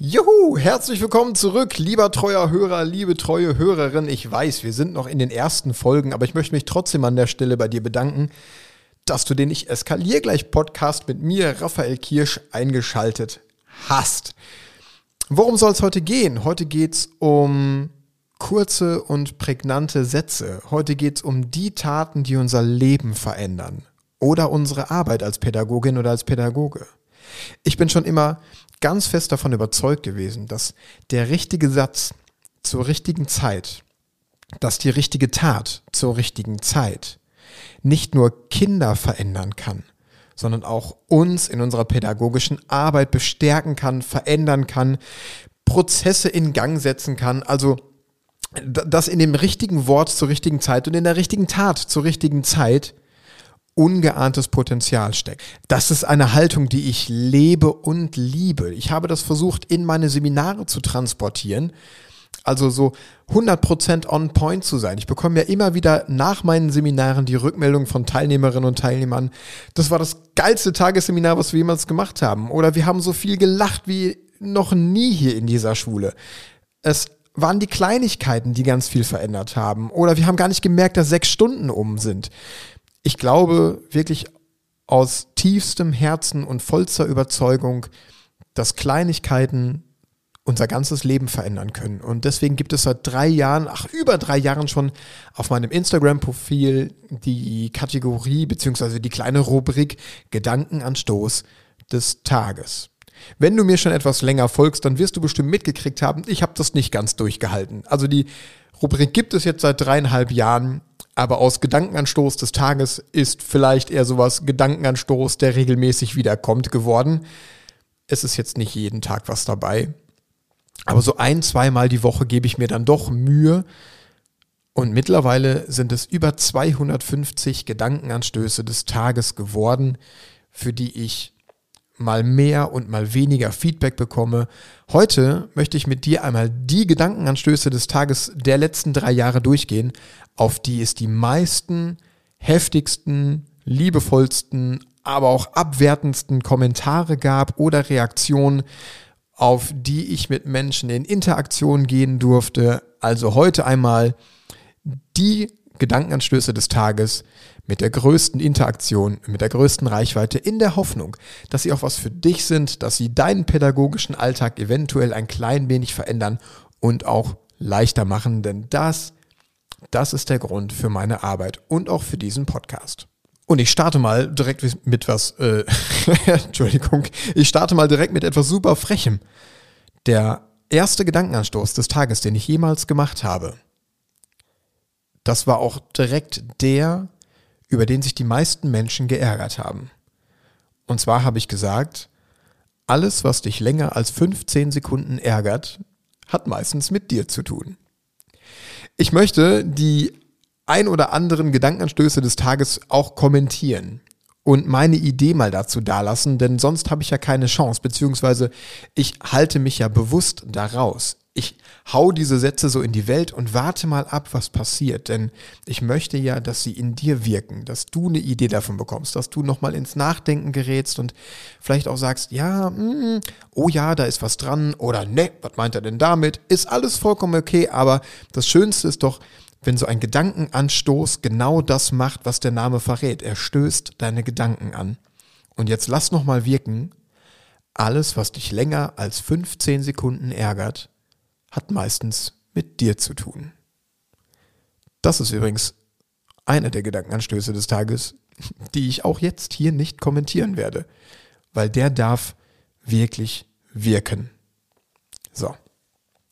Juhu, herzlich willkommen zurück, lieber treuer Hörer, liebe treue Hörerin. Ich weiß, wir sind noch in den ersten Folgen, aber ich möchte mich trotzdem an der Stelle bei dir bedanken, dass du den Ich eskalier gleich Podcast mit mir, Raphael Kirsch, eingeschaltet hast. Worum soll es heute gehen? Heute geht es um kurze und prägnante Sätze. Heute geht es um die Taten, die unser Leben verändern oder unsere Arbeit als Pädagogin oder als Pädagoge. Ich bin schon immer ganz fest davon überzeugt gewesen, dass der richtige Satz zur richtigen Zeit, dass die richtige Tat zur richtigen Zeit nicht nur Kinder verändern kann, sondern auch uns in unserer pädagogischen Arbeit bestärken kann, verändern kann, Prozesse in Gang setzen kann, also dass in dem richtigen Wort zur richtigen Zeit und in der richtigen Tat zur richtigen Zeit ungeahntes Potenzial steckt. Das ist eine Haltung, die ich lebe und liebe. Ich habe das versucht in meine Seminare zu transportieren. Also so 100% on point zu sein. Ich bekomme ja immer wieder nach meinen Seminaren die Rückmeldung von Teilnehmerinnen und Teilnehmern. Das war das geilste Tagesseminar, was wir jemals gemacht haben. Oder wir haben so viel gelacht wie noch nie hier in dieser Schule. Es waren die Kleinigkeiten, die ganz viel verändert haben. Oder wir haben gar nicht gemerkt, dass sechs Stunden um sind ich glaube wirklich aus tiefstem Herzen und vollster Überzeugung, dass Kleinigkeiten unser ganzes Leben verändern können. Und deswegen gibt es seit drei Jahren, ach über drei Jahren schon auf meinem Instagram-Profil die Kategorie beziehungsweise die kleine Rubrik Gedankenanstoß des Tages. Wenn du mir schon etwas länger folgst, dann wirst du bestimmt mitgekriegt haben, ich habe das nicht ganz durchgehalten. Also die Rubrik gibt es jetzt seit dreieinhalb Jahren aber aus Gedankenanstoß des Tages ist vielleicht eher sowas Gedankenanstoß, der regelmäßig wiederkommt, geworden. Es ist jetzt nicht jeden Tag was dabei. Aber so ein, zweimal die Woche gebe ich mir dann doch Mühe. Und mittlerweile sind es über 250 Gedankenanstöße des Tages geworden, für die ich mal mehr und mal weniger Feedback bekomme. Heute möchte ich mit dir einmal die Gedankenanstöße des Tages der letzten drei Jahre durchgehen, auf die es die meisten heftigsten, liebevollsten, aber auch abwertendsten Kommentare gab oder Reaktionen, auf die ich mit Menschen in Interaktion gehen durfte. Also heute einmal die Gedankenanstöße des Tages mit der größten Interaktion, mit der größten Reichweite, in der Hoffnung, dass sie auch was für dich sind, dass sie deinen pädagogischen Alltag eventuell ein klein wenig verändern und auch leichter machen, denn das das ist der Grund für meine Arbeit und auch für diesen Podcast. Und ich starte mal direkt mit was, äh, Entschuldigung, ich starte mal direkt mit etwas super Frechem. Der erste Gedankenanstoß des Tages, den ich jemals gemacht habe, das war auch direkt der, über den sich die meisten Menschen geärgert haben. Und zwar habe ich gesagt, alles, was dich länger als 15 Sekunden ärgert, hat meistens mit dir zu tun. Ich möchte die ein oder anderen Gedankenanstöße des Tages auch kommentieren und meine Idee mal dazu dalassen, denn sonst habe ich ja keine Chance, beziehungsweise ich halte mich ja bewusst daraus. Ich hau diese Sätze so in die Welt und warte mal ab, was passiert, denn ich möchte ja, dass sie in dir wirken, dass du eine Idee davon bekommst, dass du nochmal ins Nachdenken gerätst und vielleicht auch sagst, ja, mm, oh ja, da ist was dran oder ne, was meint er denn damit? Ist alles vollkommen okay, aber das Schönste ist doch, wenn so ein Gedankenanstoß genau das macht, was der Name verrät. Er stößt deine Gedanken an. Und jetzt lass nochmal wirken, alles, was dich länger als 15 Sekunden ärgert, hat meistens mit dir zu tun. Das ist übrigens einer der Gedankenanstöße des Tages, die ich auch jetzt hier nicht kommentieren werde, weil der darf wirklich wirken. So.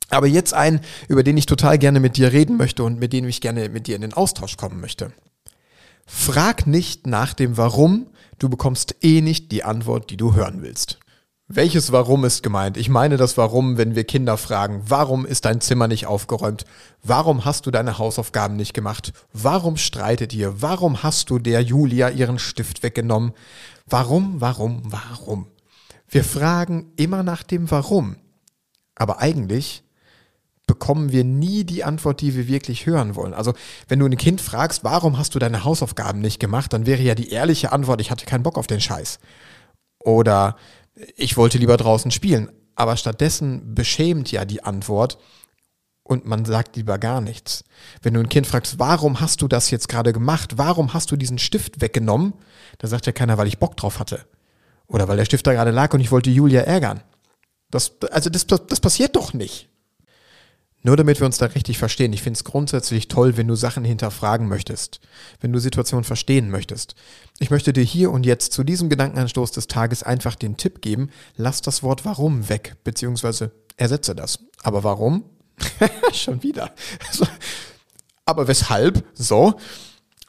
Aber jetzt ein, über den ich total gerne mit dir reden möchte und mit dem ich gerne mit dir in den Austausch kommen möchte. Frag nicht nach dem Warum, du bekommst eh nicht die Antwort, die du hören willst. Welches Warum ist gemeint? Ich meine das Warum, wenn wir Kinder fragen, warum ist dein Zimmer nicht aufgeräumt? Warum hast du deine Hausaufgaben nicht gemacht? Warum streitet ihr? Warum hast du der Julia ihren Stift weggenommen? Warum, warum, warum? Wir fragen immer nach dem Warum. Aber eigentlich bekommen wir nie die Antwort, die wir wirklich hören wollen. Also wenn du ein Kind fragst, warum hast du deine Hausaufgaben nicht gemacht, dann wäre ja die ehrliche Antwort, ich hatte keinen Bock auf den Scheiß. Oder ich wollte lieber draußen spielen. Aber stattdessen beschämt ja die Antwort und man sagt lieber gar nichts. Wenn du ein Kind fragst, warum hast du das jetzt gerade gemacht? Warum hast du diesen Stift weggenommen? Da sagt ja keiner, weil ich Bock drauf hatte. Oder weil der Stift da gerade lag und ich wollte Julia ärgern. Das, also das, das, passiert doch nicht. Nur damit wir uns da richtig verstehen, ich finde es grundsätzlich toll, wenn du Sachen hinterfragen möchtest, wenn du Situationen verstehen möchtest. Ich möchte dir hier und jetzt zu diesem Gedankenanstoß des Tages einfach den Tipp geben, lass das Wort warum weg, beziehungsweise ersetze das. Aber warum? Schon wieder. Aber weshalb? So.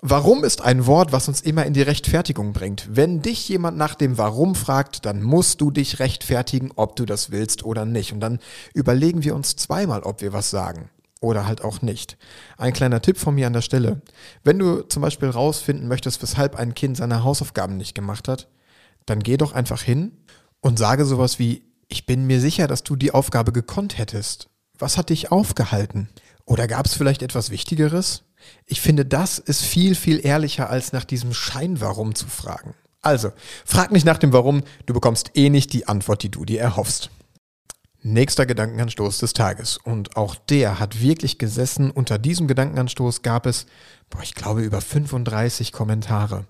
Warum ist ein Wort, was uns immer in die Rechtfertigung bringt. Wenn dich jemand nach dem Warum fragt, dann musst du dich rechtfertigen, ob du das willst oder nicht. Und dann überlegen wir uns zweimal, ob wir was sagen. Oder halt auch nicht. Ein kleiner Tipp von mir an der Stelle. Wenn du zum Beispiel rausfinden möchtest, weshalb ein Kind seine Hausaufgaben nicht gemacht hat, dann geh doch einfach hin und sage sowas wie, ich bin mir sicher, dass du die Aufgabe gekonnt hättest. Was hat dich aufgehalten? Oder gab es vielleicht etwas Wichtigeres? Ich finde, das ist viel, viel ehrlicher, als nach diesem Schein-Warum zu fragen. Also, frag nicht nach dem Warum, du bekommst eh nicht die Antwort, die du dir erhoffst. Nächster Gedankenanstoß des Tages. Und auch der hat wirklich gesessen. Unter diesem Gedankenanstoß gab es, boah, ich glaube, über 35 Kommentare.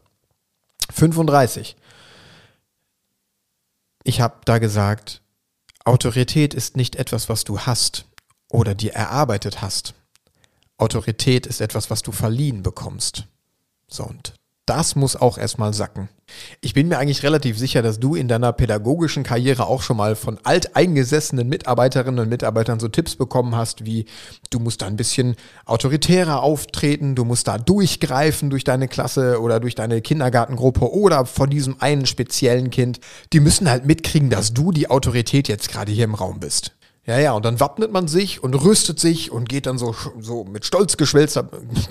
35. Ich habe da gesagt, Autorität ist nicht etwas, was du hast oder dir erarbeitet hast. Autorität ist etwas, was du verliehen bekommst. So, und das muss auch erstmal sacken. Ich bin mir eigentlich relativ sicher, dass du in deiner pädagogischen Karriere auch schon mal von alteingesessenen Mitarbeiterinnen und Mitarbeitern so Tipps bekommen hast, wie du musst da ein bisschen autoritärer auftreten, du musst da durchgreifen durch deine Klasse oder durch deine Kindergartengruppe oder von diesem einen speziellen Kind. Die müssen halt mitkriegen, dass du die Autorität jetzt gerade hier im Raum bist. Ja, ja, und dann wappnet man sich und rüstet sich und geht dann so, so mit stolz geschwellter,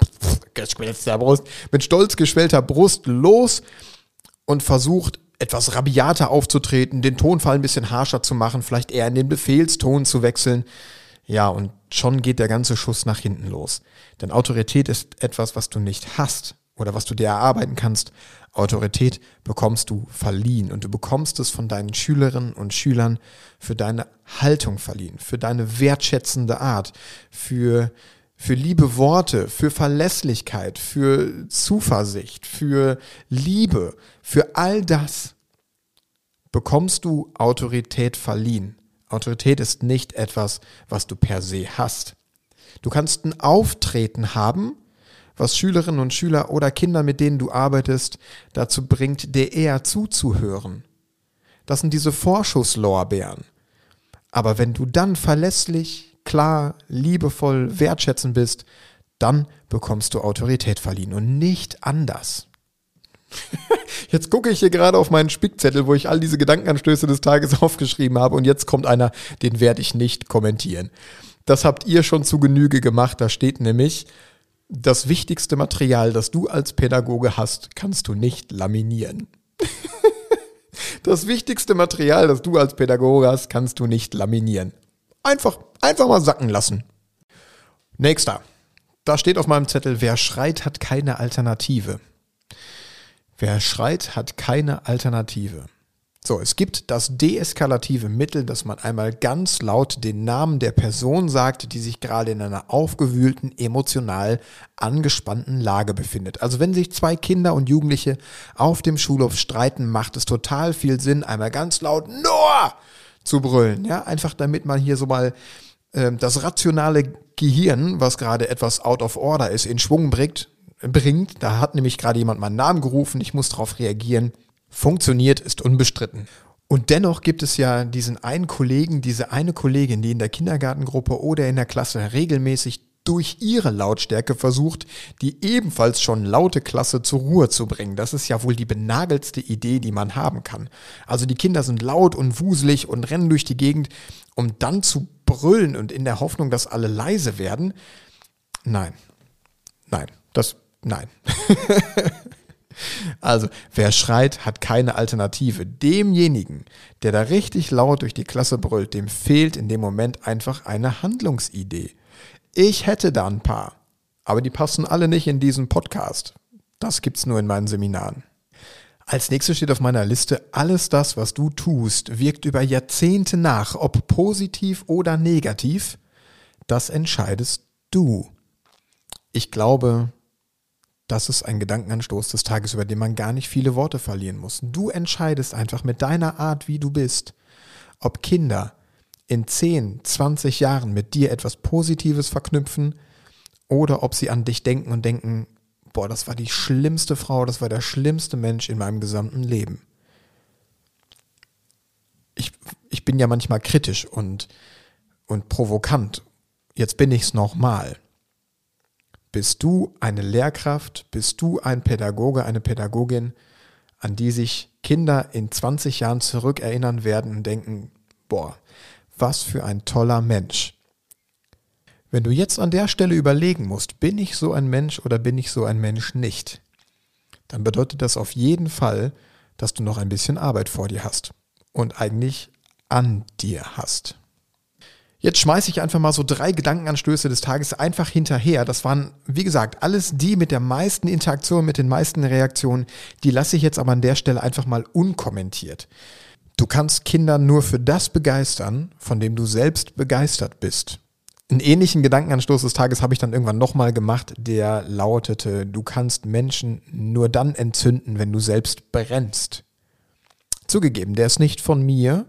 geschwellter Brust, mit stolz geschwellter Brust los und versucht etwas rabiater aufzutreten, den Tonfall ein bisschen harscher zu machen, vielleicht eher in den Befehlston zu wechseln. Ja, und schon geht der ganze Schuss nach hinten los. Denn Autorität ist etwas, was du nicht hast oder was du dir erarbeiten kannst. Autorität bekommst du verliehen und du bekommst es von deinen Schülerinnen und Schülern für deine Haltung verliehen, für deine wertschätzende Art, für, für liebe Worte, für Verlässlichkeit, für Zuversicht, für Liebe, für all das bekommst du Autorität verliehen. Autorität ist nicht etwas, was du per se hast. Du kannst ein Auftreten haben, was Schülerinnen und Schüler oder Kinder, mit denen du arbeitest, dazu bringt, dir eher zuzuhören. Das sind diese Vorschusslorbeeren. Aber wenn du dann verlässlich, klar, liebevoll, wertschätzend bist, dann bekommst du Autorität verliehen und nicht anders. Jetzt gucke ich hier gerade auf meinen Spickzettel, wo ich all diese Gedankenanstöße des Tages aufgeschrieben habe und jetzt kommt einer, den werde ich nicht kommentieren. Das habt ihr schon zu Genüge gemacht. Da steht nämlich, das wichtigste Material, das du als Pädagoge hast, kannst du nicht laminieren. das wichtigste Material, das du als Pädagoge hast, kannst du nicht laminieren. Einfach, einfach mal sacken lassen. Nächster. Da steht auf meinem Zettel, wer schreit, hat keine Alternative. Wer schreit, hat keine Alternative. So, es gibt das deeskalative Mittel, dass man einmal ganz laut den Namen der Person sagt, die sich gerade in einer aufgewühlten, emotional angespannten Lage befindet. Also wenn sich zwei Kinder und Jugendliche auf dem Schulhof streiten, macht es total viel Sinn, einmal ganz laut Noah zu brüllen. Ja, einfach damit man hier so mal äh, das rationale Gehirn, was gerade etwas out of order ist, in Schwung bringt. bringt. Da hat nämlich gerade jemand meinen Namen gerufen, ich muss darauf reagieren funktioniert, ist unbestritten. Und dennoch gibt es ja diesen einen Kollegen, diese eine Kollegin, die in der Kindergartengruppe oder in der Klasse regelmäßig durch ihre Lautstärke versucht, die ebenfalls schon laute Klasse zur Ruhe zu bringen. Das ist ja wohl die benagelste Idee, die man haben kann. Also die Kinder sind laut und wuselig und rennen durch die Gegend, um dann zu brüllen und in der Hoffnung, dass alle leise werden. Nein, nein, das, nein. Also, wer schreit, hat keine Alternative. Demjenigen, der da richtig laut durch die Klasse brüllt, dem fehlt in dem Moment einfach eine Handlungsidee. Ich hätte da ein paar, aber die passen alle nicht in diesen Podcast. Das gibt's nur in meinen Seminaren. Als nächstes steht auf meiner Liste, alles das, was du tust, wirkt über Jahrzehnte nach, ob positiv oder negativ. Das entscheidest du. Ich glaube, das ist ein Gedankenanstoß des Tages, über den man gar nicht viele Worte verlieren muss. Du entscheidest einfach mit deiner Art, wie du bist, ob Kinder in 10, 20 Jahren mit dir etwas Positives verknüpfen oder ob sie an dich denken und denken, boah, das war die schlimmste Frau, das war der schlimmste Mensch in meinem gesamten Leben. Ich, ich bin ja manchmal kritisch und, und provokant. Jetzt bin ich es nochmal. Bist du eine Lehrkraft, bist du ein Pädagoge, eine Pädagogin, an die sich Kinder in 20 Jahren zurückerinnern werden und denken, boah, was für ein toller Mensch. Wenn du jetzt an der Stelle überlegen musst, bin ich so ein Mensch oder bin ich so ein Mensch nicht, dann bedeutet das auf jeden Fall, dass du noch ein bisschen Arbeit vor dir hast und eigentlich an dir hast. Jetzt schmeiße ich einfach mal so drei Gedankenanstöße des Tages einfach hinterher. Das waren, wie gesagt, alles die mit der meisten Interaktion, mit den meisten Reaktionen. Die lasse ich jetzt aber an der Stelle einfach mal unkommentiert. Du kannst Kinder nur für das begeistern, von dem du selbst begeistert bist. Einen ähnlichen Gedankenanstoß des Tages habe ich dann irgendwann nochmal gemacht, der lautete, du kannst Menschen nur dann entzünden, wenn du selbst brennst. Zugegeben, der ist nicht von mir,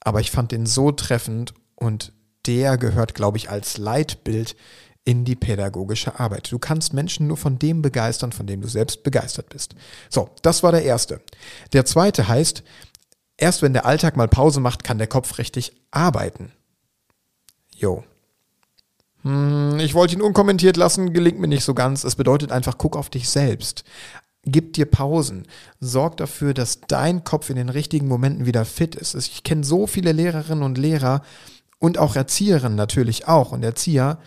aber ich fand den so treffend und der gehört, glaube ich, als Leitbild in die pädagogische Arbeit. Du kannst Menschen nur von dem begeistern, von dem du selbst begeistert bist. So, das war der erste. Der zweite heißt, Erst wenn der Alltag mal Pause macht, kann der Kopf richtig arbeiten. Jo. Hm, ich wollte ihn unkommentiert lassen, gelingt mir nicht so ganz. Es bedeutet einfach, guck auf dich selbst. Gib dir Pausen. Sorg dafür, dass dein Kopf in den richtigen Momenten wieder fit ist. Ich kenne so viele Lehrerinnen und Lehrer und auch Erzieherinnen natürlich auch und Erzieher,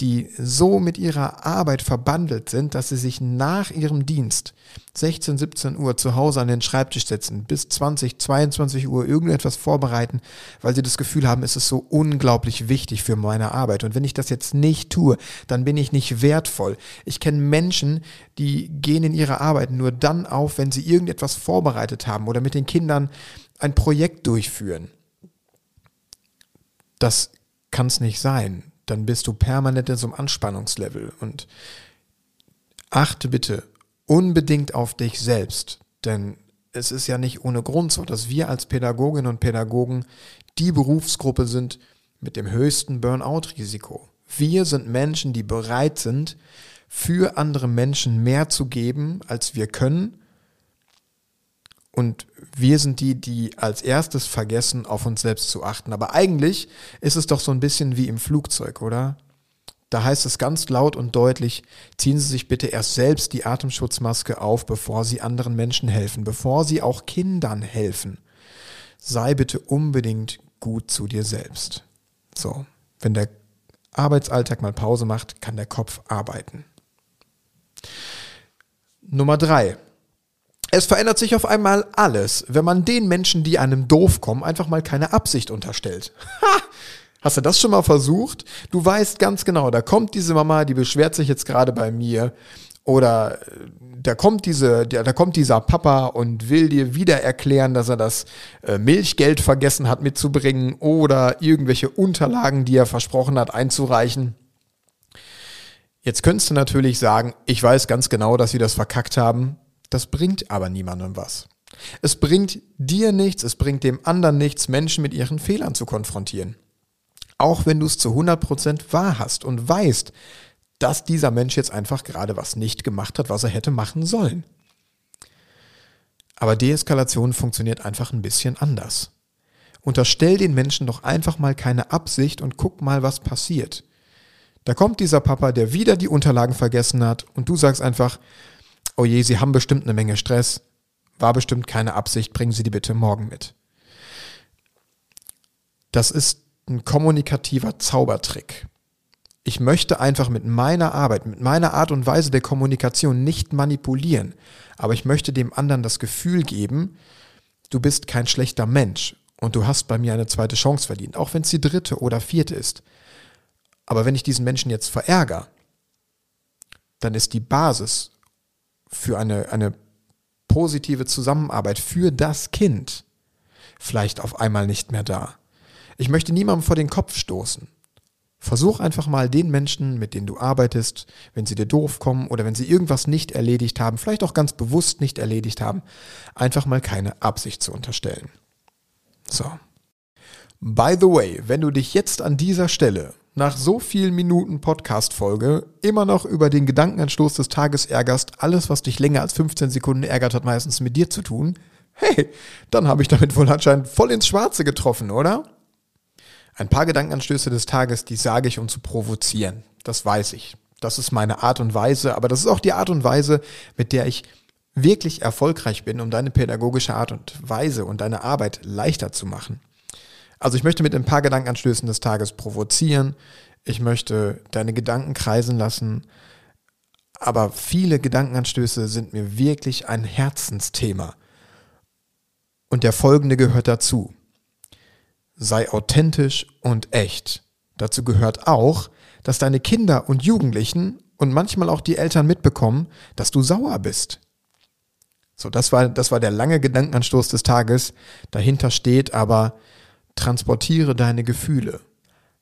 die so mit ihrer Arbeit verbandelt sind, dass sie sich nach ihrem Dienst 16, 17 Uhr zu Hause an den Schreibtisch setzen, bis 20, 22 Uhr irgendetwas vorbereiten, weil sie das Gefühl haben, es ist so unglaublich wichtig für meine Arbeit. Und wenn ich das jetzt nicht tue, dann bin ich nicht wertvoll. Ich kenne Menschen, die gehen in ihrer Arbeit nur dann auf, wenn sie irgendetwas vorbereitet haben oder mit den Kindern ein Projekt durchführen. Das kann es nicht sein dann bist du permanent in so einem Anspannungslevel. Und achte bitte unbedingt auf dich selbst, denn es ist ja nicht ohne Grund so, dass wir als Pädagoginnen und Pädagogen die Berufsgruppe sind mit dem höchsten Burnout-Risiko. Wir sind Menschen, die bereit sind, für andere Menschen mehr zu geben, als wir können und wir sind die, die als erstes vergessen, auf uns selbst zu achten. Aber eigentlich ist es doch so ein bisschen wie im Flugzeug, oder? Da heißt es ganz laut und deutlich, ziehen Sie sich bitte erst selbst die Atemschutzmaske auf, bevor Sie anderen Menschen helfen, bevor Sie auch Kindern helfen. Sei bitte unbedingt gut zu dir selbst. So, wenn der Arbeitsalltag mal Pause macht, kann der Kopf arbeiten. Nummer drei. Es verändert sich auf einmal alles, wenn man den Menschen, die einem doof kommen, einfach mal keine Absicht unterstellt. Ha! Hast du das schon mal versucht? Du weißt ganz genau, da kommt diese Mama, die beschwert sich jetzt gerade bei mir. Oder äh, da kommt diese, da kommt dieser Papa und will dir wieder erklären, dass er das äh, Milchgeld vergessen hat mitzubringen oder irgendwelche Unterlagen, die er versprochen hat einzureichen. Jetzt könntest du natürlich sagen, ich weiß ganz genau, dass sie das verkackt haben. Das bringt aber niemandem was. Es bringt dir nichts, es bringt dem anderen nichts, Menschen mit ihren Fehlern zu konfrontieren. Auch wenn du es zu 100% wahr hast und weißt, dass dieser Mensch jetzt einfach gerade was nicht gemacht hat, was er hätte machen sollen. Aber Deeskalation funktioniert einfach ein bisschen anders. Unterstell den Menschen doch einfach mal keine Absicht und guck mal, was passiert. Da kommt dieser Papa, der wieder die Unterlagen vergessen hat und du sagst einfach, oh je, Sie haben bestimmt eine Menge Stress, war bestimmt keine Absicht, bringen Sie die bitte morgen mit. Das ist ein kommunikativer Zaubertrick. Ich möchte einfach mit meiner Arbeit, mit meiner Art und Weise der Kommunikation nicht manipulieren, aber ich möchte dem anderen das Gefühl geben, du bist kein schlechter Mensch und du hast bei mir eine zweite Chance verdient, auch wenn es die dritte oder vierte ist. Aber wenn ich diesen Menschen jetzt verärgere, dann ist die Basis für eine, eine positive Zusammenarbeit für das Kind vielleicht auf einmal nicht mehr da. Ich möchte niemandem vor den Kopf stoßen. Versuch einfach mal den Menschen, mit denen du arbeitest, wenn sie dir doof kommen oder wenn sie irgendwas nicht erledigt haben, vielleicht auch ganz bewusst nicht erledigt haben, einfach mal keine Absicht zu unterstellen. So. By the way, wenn du dich jetzt an dieser Stelle nach so vielen Minuten Podcast-Folge immer noch über den Gedankenanstoß des Tages ärgerst, alles, was dich länger als 15 Sekunden ärgert, hat meistens mit dir zu tun, hey, dann habe ich damit wohl anscheinend voll ins Schwarze getroffen, oder? Ein paar Gedankenanstöße des Tages, die sage ich, um zu provozieren. Das weiß ich. Das ist meine Art und Weise, aber das ist auch die Art und Weise, mit der ich wirklich erfolgreich bin, um deine pädagogische Art und Weise und deine Arbeit leichter zu machen. Also ich möchte mit ein paar Gedankenanstößen des Tages provozieren. Ich möchte deine Gedanken kreisen lassen. Aber viele Gedankenanstöße sind mir wirklich ein Herzensthema. Und der folgende gehört dazu sei authentisch und echt. Dazu gehört auch, dass deine Kinder und Jugendlichen und manchmal auch die Eltern mitbekommen, dass du sauer bist. So, das war, das war der lange Gedankenanstoß des Tages. Dahinter steht aber, transportiere deine Gefühle.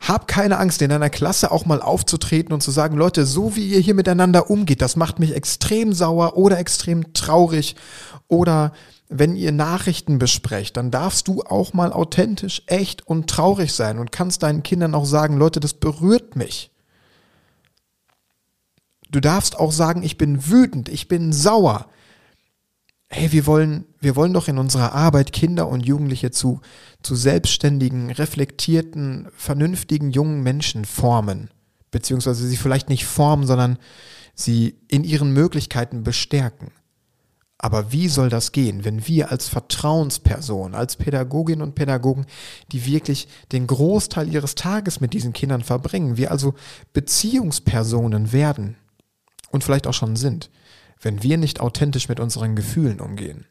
Hab keine Angst, in deiner Klasse auch mal aufzutreten und zu sagen, Leute, so wie ihr hier miteinander umgeht, das macht mich extrem sauer oder extrem traurig oder wenn ihr Nachrichten besprecht, dann darfst du auch mal authentisch, echt und traurig sein und kannst deinen Kindern auch sagen, Leute, das berührt mich. Du darfst auch sagen, ich bin wütend, ich bin sauer. Hey, wir wollen, wir wollen doch in unserer Arbeit Kinder und Jugendliche zu, zu selbstständigen, reflektierten, vernünftigen jungen Menschen formen. Beziehungsweise sie vielleicht nicht formen, sondern sie in ihren Möglichkeiten bestärken. Aber wie soll das gehen, wenn wir als Vertrauensperson, als Pädagoginnen und Pädagogen, die wirklich den Großteil ihres Tages mit diesen Kindern verbringen, wir also Beziehungspersonen werden und vielleicht auch schon sind, wenn wir nicht authentisch mit unseren Gefühlen umgehen?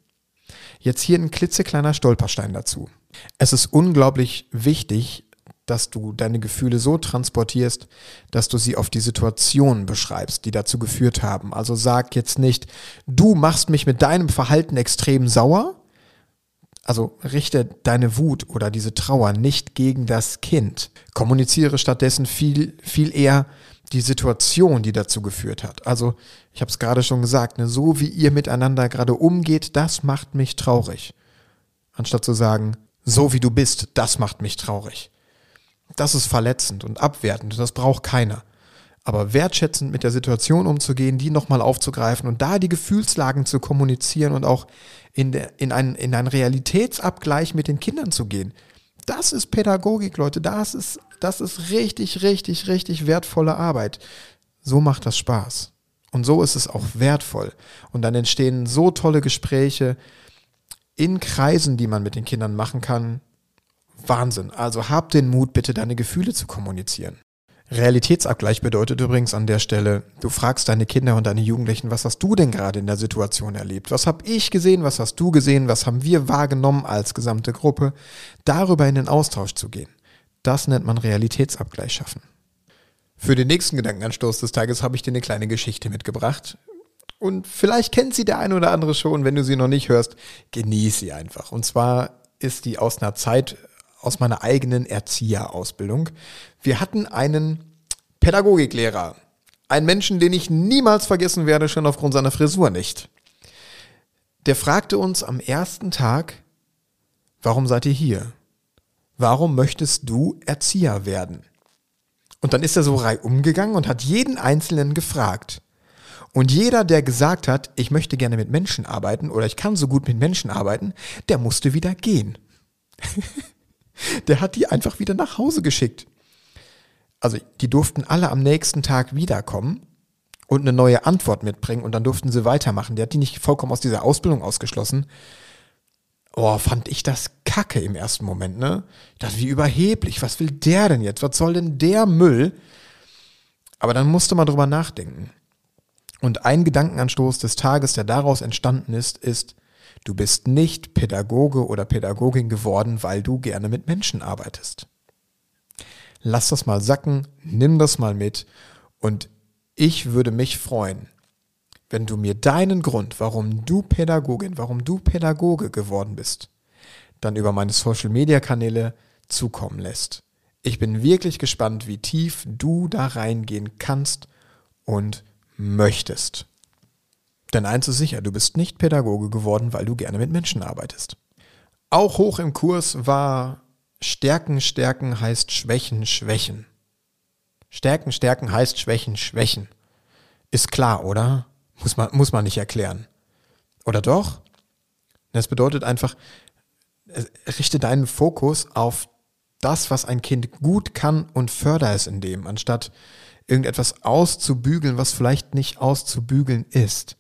Jetzt hier ein klitzekleiner Stolperstein dazu. Es ist unglaublich wichtig, dass du deine Gefühle so transportierst, dass du sie auf die Situation beschreibst, die dazu geführt haben. Also sag jetzt nicht, du machst mich mit deinem Verhalten extrem sauer. Also richte deine Wut oder diese Trauer nicht gegen das Kind. Kommuniziere stattdessen viel, viel eher die Situation, die dazu geführt hat. Also, ich habe es gerade schon gesagt, ne, so wie ihr miteinander gerade umgeht, das macht mich traurig. Anstatt zu sagen, so wie du bist, das macht mich traurig. Das ist verletzend und abwertend das braucht keiner. Aber wertschätzend mit der Situation umzugehen, die nochmal aufzugreifen und da die Gefühlslagen zu kommunizieren und auch in, der, in, einen, in einen Realitätsabgleich mit den Kindern zu gehen, das ist Pädagogik, Leute. Das ist, das ist richtig, richtig, richtig wertvolle Arbeit. So macht das Spaß. Und so ist es auch wertvoll. Und dann entstehen so tolle Gespräche in Kreisen, die man mit den Kindern machen kann, Wahnsinn. Also hab den Mut, bitte deine Gefühle zu kommunizieren. Realitätsabgleich bedeutet übrigens an der Stelle, du fragst deine Kinder und deine Jugendlichen, was hast du denn gerade in der Situation erlebt? Was habe ich gesehen? Was hast du gesehen? Was haben wir wahrgenommen als gesamte Gruppe? Darüber in den Austausch zu gehen. Das nennt man Realitätsabgleich schaffen. Für den nächsten Gedankenanstoß des Tages habe ich dir eine kleine Geschichte mitgebracht. Und vielleicht kennt sie der eine oder andere schon. Wenn du sie noch nicht hörst, genieß sie einfach. Und zwar ist die aus einer Zeit aus meiner eigenen Erzieherausbildung. Wir hatten einen Pädagogiklehrer, einen Menschen, den ich niemals vergessen werde, schon aufgrund seiner Frisur nicht. Der fragte uns am ersten Tag, warum seid ihr hier? Warum möchtest du Erzieher werden? Und dann ist er so reihum gegangen und hat jeden Einzelnen gefragt. Und jeder, der gesagt hat, ich möchte gerne mit Menschen arbeiten oder ich kann so gut mit Menschen arbeiten, der musste wieder gehen. Der hat die einfach wieder nach Hause geschickt. Also die durften alle am nächsten Tag wiederkommen und eine neue Antwort mitbringen und dann durften sie weitermachen. Der hat die nicht vollkommen aus dieser Ausbildung ausgeschlossen. Oh, fand ich das kacke im ersten Moment, ne? Dachte, wie überheblich, was will der denn jetzt? Was soll denn der Müll? Aber dann musste man drüber nachdenken. Und ein Gedankenanstoß des Tages, der daraus entstanden ist, ist, du bist nicht Pädagoge oder Pädagogin geworden, weil du gerne mit Menschen arbeitest. Lass das mal sacken, nimm das mal mit und ich würde mich freuen, wenn du mir deinen Grund, warum du Pädagogin, warum du Pädagoge geworden bist, dann über meine Social-Media-Kanäle zukommen lässt. Ich bin wirklich gespannt, wie tief du da reingehen kannst und möchtest. Denn eins ist sicher, du bist nicht Pädagoge geworden, weil du gerne mit Menschen arbeitest. Auch hoch im Kurs war Stärken, Stärken heißt Schwächen, Schwächen. Stärken, stärken heißt Schwächen, schwächen. Ist klar, oder? Muss man, muss man nicht erklären. Oder doch? Das bedeutet einfach, äh, richte deinen Fokus auf das, was ein Kind gut kann und förder es in dem, anstatt irgendetwas auszubügeln, was vielleicht nicht auszubügeln ist.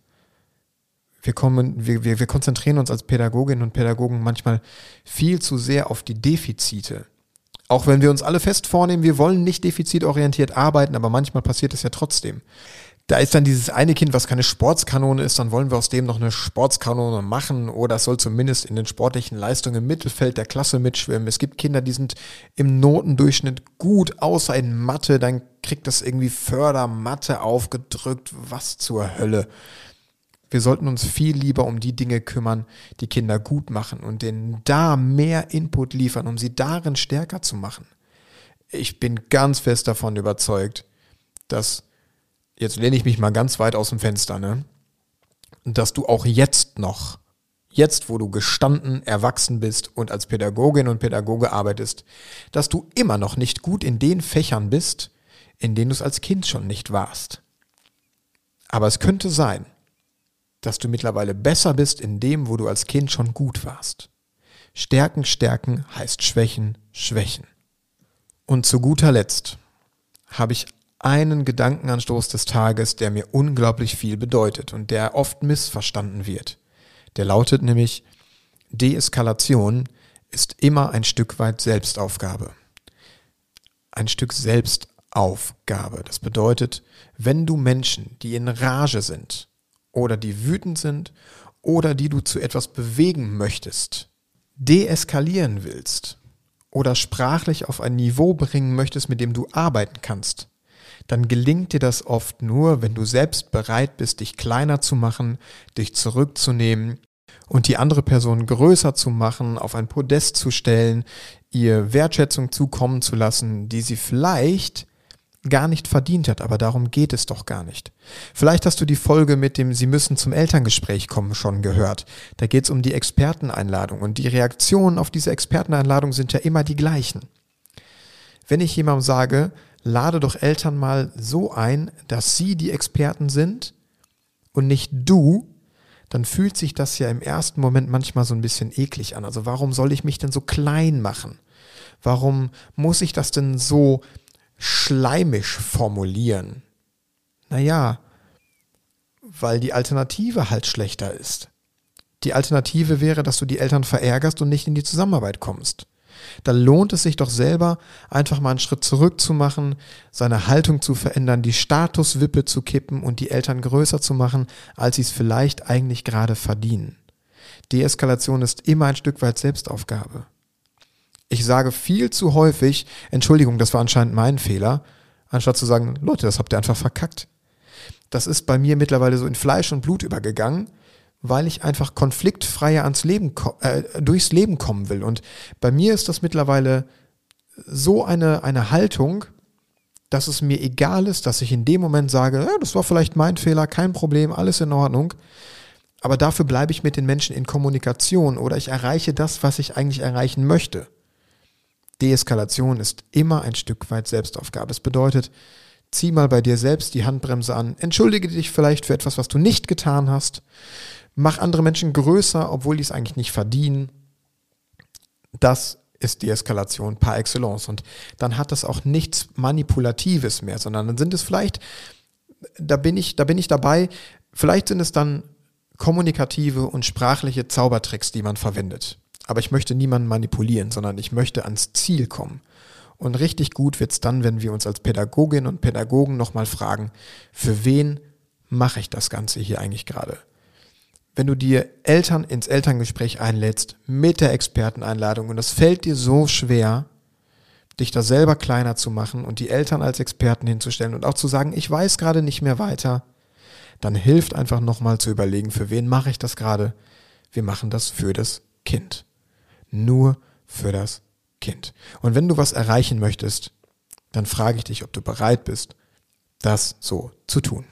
Wir, kommen, wir, wir, wir konzentrieren uns als Pädagoginnen und Pädagogen manchmal viel zu sehr auf die Defizite auch wenn wir uns alle fest vornehmen, wir wollen nicht defizitorientiert arbeiten, aber manchmal passiert es ja trotzdem. Da ist dann dieses eine Kind, was keine Sportskanone ist, dann wollen wir aus dem noch eine Sportskanone machen oder es soll zumindest in den sportlichen Leistungen im Mittelfeld der Klasse mitschwimmen. Es gibt Kinder, die sind im Notendurchschnitt gut, außer in Mathe, dann kriegt das irgendwie Fördermathe aufgedrückt. Was zur Hölle. Wir sollten uns viel lieber um die Dinge kümmern, die Kinder gut machen und denen da mehr Input liefern, um sie darin stärker zu machen. Ich bin ganz fest davon überzeugt, dass, jetzt lehne ich mich mal ganz weit aus dem Fenster, ne, dass du auch jetzt noch, jetzt wo du gestanden, erwachsen bist und als Pädagogin und Pädagoge arbeitest, dass du immer noch nicht gut in den Fächern bist, in denen du es als Kind schon nicht warst. Aber es könnte sein, dass du mittlerweile besser bist in dem, wo du als Kind schon gut warst. Stärken, stärken heißt Schwächen, schwächen. Und zu guter Letzt habe ich einen Gedankenanstoß des Tages, der mir unglaublich viel bedeutet und der oft missverstanden wird. Der lautet nämlich, Deeskalation ist immer ein Stück weit Selbstaufgabe. Ein Stück Selbstaufgabe. Das bedeutet, wenn du Menschen, die in Rage sind, oder die wütend sind oder die du zu etwas bewegen möchtest, deeskalieren willst oder sprachlich auf ein Niveau bringen möchtest, mit dem du arbeiten kannst, dann gelingt dir das oft nur, wenn du selbst bereit bist, dich kleiner zu machen, dich zurückzunehmen und die andere Person größer zu machen, auf ein Podest zu stellen, ihr Wertschätzung zukommen zu lassen, die sie vielleicht gar nicht verdient hat, aber darum geht es doch gar nicht. Vielleicht hast du die Folge mit dem Sie müssen zum Elterngespräch kommen schon gehört. Da geht es um die Experteneinladung und die Reaktionen auf diese Experteneinladung sind ja immer die gleichen. Wenn ich jemandem sage, lade doch Eltern mal so ein, dass sie die Experten sind und nicht du, dann fühlt sich das ja im ersten Moment manchmal so ein bisschen eklig an. Also warum soll ich mich denn so klein machen? Warum muss ich das denn so schleimisch formulieren? Naja, weil die Alternative halt schlechter ist. Die Alternative wäre, dass du die Eltern verärgerst und nicht in die Zusammenarbeit kommst. Da lohnt es sich doch selber, einfach mal einen Schritt zurück zu machen, seine Haltung zu verändern, die Statuswippe zu kippen und die Eltern größer zu machen, als sie es vielleicht eigentlich gerade verdienen. Deeskalation ist immer ein Stück weit Selbstaufgabe. Ich sage viel zu häufig, Entschuldigung, das war anscheinend mein Fehler, anstatt zu sagen, Leute, das habt ihr einfach verkackt. Das ist bei mir mittlerweile so in Fleisch und Blut übergegangen, weil ich einfach konfliktfreier ans Leben, äh, durchs Leben kommen will. Und bei mir ist das mittlerweile so eine, eine Haltung, dass es mir egal ist, dass ich in dem Moment sage, ja, das war vielleicht mein Fehler, kein Problem, alles in Ordnung. Aber dafür bleibe ich mit den Menschen in Kommunikation oder ich erreiche das, was ich eigentlich erreichen möchte. Deeskalation ist immer ein Stück weit Selbstaufgabe. Es bedeutet, zieh mal bei dir selbst die Handbremse an, entschuldige dich vielleicht für etwas, was du nicht getan hast, mach andere Menschen größer, obwohl die es eigentlich nicht verdienen. Das ist Deeskalation par excellence. Und dann hat das auch nichts Manipulatives mehr, sondern dann sind es vielleicht, da bin ich, da bin ich dabei, vielleicht sind es dann kommunikative und sprachliche Zaubertricks, die man verwendet. Aber ich möchte niemanden manipulieren, sondern ich möchte ans Ziel kommen. Und richtig gut wird's dann, wenn wir uns als Pädagoginnen und Pädagogen nochmal fragen, für wen mache ich das Ganze hier eigentlich gerade? Wenn du dir Eltern ins Elterngespräch einlädst mit der Experteneinladung und es fällt dir so schwer, dich da selber kleiner zu machen und die Eltern als Experten hinzustellen und auch zu sagen, ich weiß gerade nicht mehr weiter, dann hilft einfach nochmal zu überlegen, für wen mache ich das gerade? Wir machen das für das Kind. Nur für das Kind. Und wenn du was erreichen möchtest, dann frage ich dich, ob du bereit bist, das so zu tun.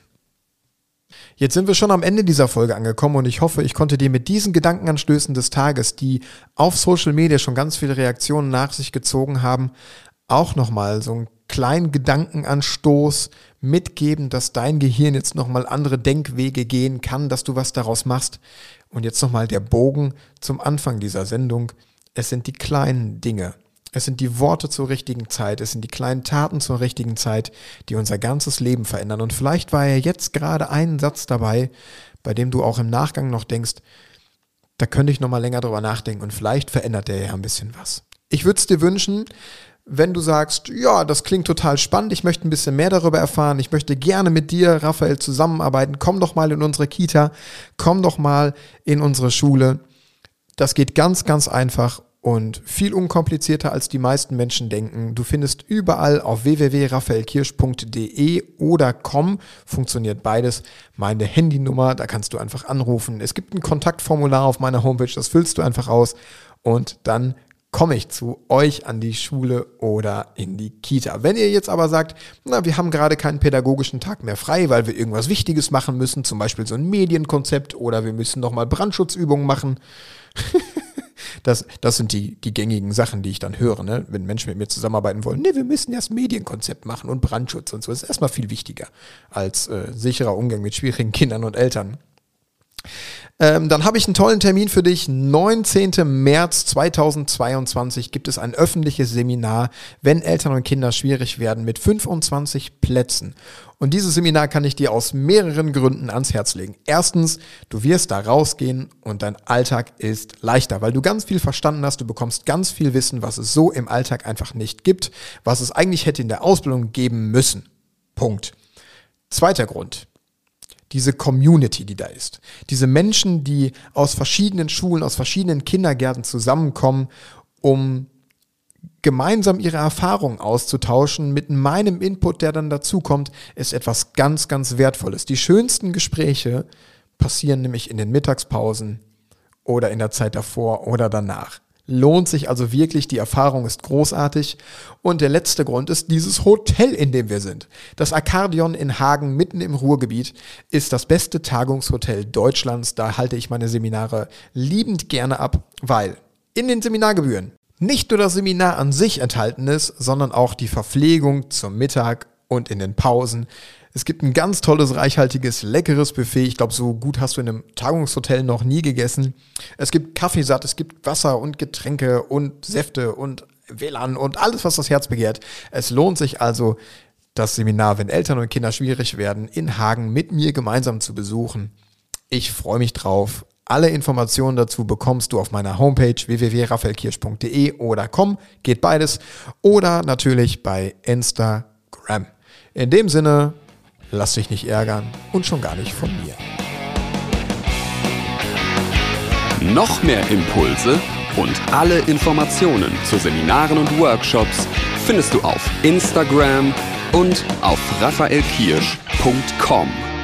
Jetzt sind wir schon am Ende dieser Folge angekommen und ich hoffe, ich konnte dir mit diesen Gedankenanstößen des Tages, die auf Social Media schon ganz viele Reaktionen nach sich gezogen haben, auch nochmal so einen kleinen Gedankenanstoß mitgeben, dass dein Gehirn jetzt nochmal andere Denkwege gehen kann, dass du was daraus machst. Und jetzt nochmal der Bogen zum Anfang dieser Sendung. Es sind die kleinen Dinge. Es sind die Worte zur richtigen Zeit. Es sind die kleinen Taten zur richtigen Zeit, die unser ganzes Leben verändern. Und vielleicht war ja jetzt gerade ein Satz dabei, bei dem du auch im Nachgang noch denkst, da könnte ich nochmal länger drüber nachdenken und vielleicht verändert der ja ein bisschen was. Ich würde es dir wünschen, wenn du sagst, ja, das klingt total spannend, ich möchte ein bisschen mehr darüber erfahren, ich möchte gerne mit dir, Raphael, zusammenarbeiten, komm doch mal in unsere Kita, komm doch mal in unsere Schule. Das geht ganz, ganz einfach und viel unkomplizierter als die meisten Menschen denken. Du findest überall auf www.raphaelkirsch.de oder com, funktioniert beides, meine Handynummer, da kannst du einfach anrufen. Es gibt ein Kontaktformular auf meiner Homepage, das füllst du einfach aus und dann komme ich zu euch an die Schule oder in die Kita. Wenn ihr jetzt aber sagt, na, wir haben gerade keinen pädagogischen Tag mehr frei, weil wir irgendwas Wichtiges machen müssen, zum Beispiel so ein Medienkonzept oder wir müssen nochmal Brandschutzübungen machen. das, das sind die, die gängigen Sachen, die ich dann höre, ne? wenn Menschen mit mir zusammenarbeiten wollen. Nee, wir müssen erst Medienkonzept machen und Brandschutz und so. Das ist erstmal viel wichtiger als äh, sicherer Umgang mit schwierigen Kindern und Eltern. Ähm, dann habe ich einen tollen Termin für dich. 19. März 2022 gibt es ein öffentliches Seminar, wenn Eltern und Kinder schwierig werden, mit 25 Plätzen. Und dieses Seminar kann ich dir aus mehreren Gründen ans Herz legen. Erstens, du wirst da rausgehen und dein Alltag ist leichter, weil du ganz viel verstanden hast, du bekommst ganz viel Wissen, was es so im Alltag einfach nicht gibt, was es eigentlich hätte in der Ausbildung geben müssen. Punkt. Zweiter Grund diese Community, die da ist. Diese Menschen, die aus verschiedenen Schulen, aus verschiedenen Kindergärten zusammenkommen, um gemeinsam ihre Erfahrungen auszutauschen mit meinem Input, der dann dazukommt, ist etwas ganz, ganz Wertvolles. Die schönsten Gespräche passieren nämlich in den Mittagspausen oder in der Zeit davor oder danach. Lohnt sich also wirklich, die Erfahrung ist großartig. Und der letzte Grund ist dieses Hotel, in dem wir sind. Das Accardion in Hagen, mitten im Ruhrgebiet, ist das beste Tagungshotel Deutschlands. Da halte ich meine Seminare liebend gerne ab, weil in den Seminargebühren nicht nur das Seminar an sich enthalten ist, sondern auch die Verpflegung zum Mittag und in den Pausen. Es gibt ein ganz tolles, reichhaltiges, leckeres Buffet. Ich glaube, so gut hast du in einem Tagungshotel noch nie gegessen. Es gibt Kaffeesatt, es gibt Wasser und Getränke und Säfte und WLAN und alles, was das Herz begehrt. Es lohnt sich also, das Seminar, wenn Eltern und Kinder schwierig werden, in Hagen mit mir gemeinsam zu besuchen. Ich freue mich drauf. Alle Informationen dazu bekommst du auf meiner Homepage www.raphaelkirsch.de oder com, geht beides, oder natürlich bei Instagram. In dem Sinne, Lass dich nicht ärgern und schon gar nicht von mir. Noch mehr Impulse und alle Informationen zu Seminaren und Workshops findest du auf Instagram und auf raphaelkirsch.com.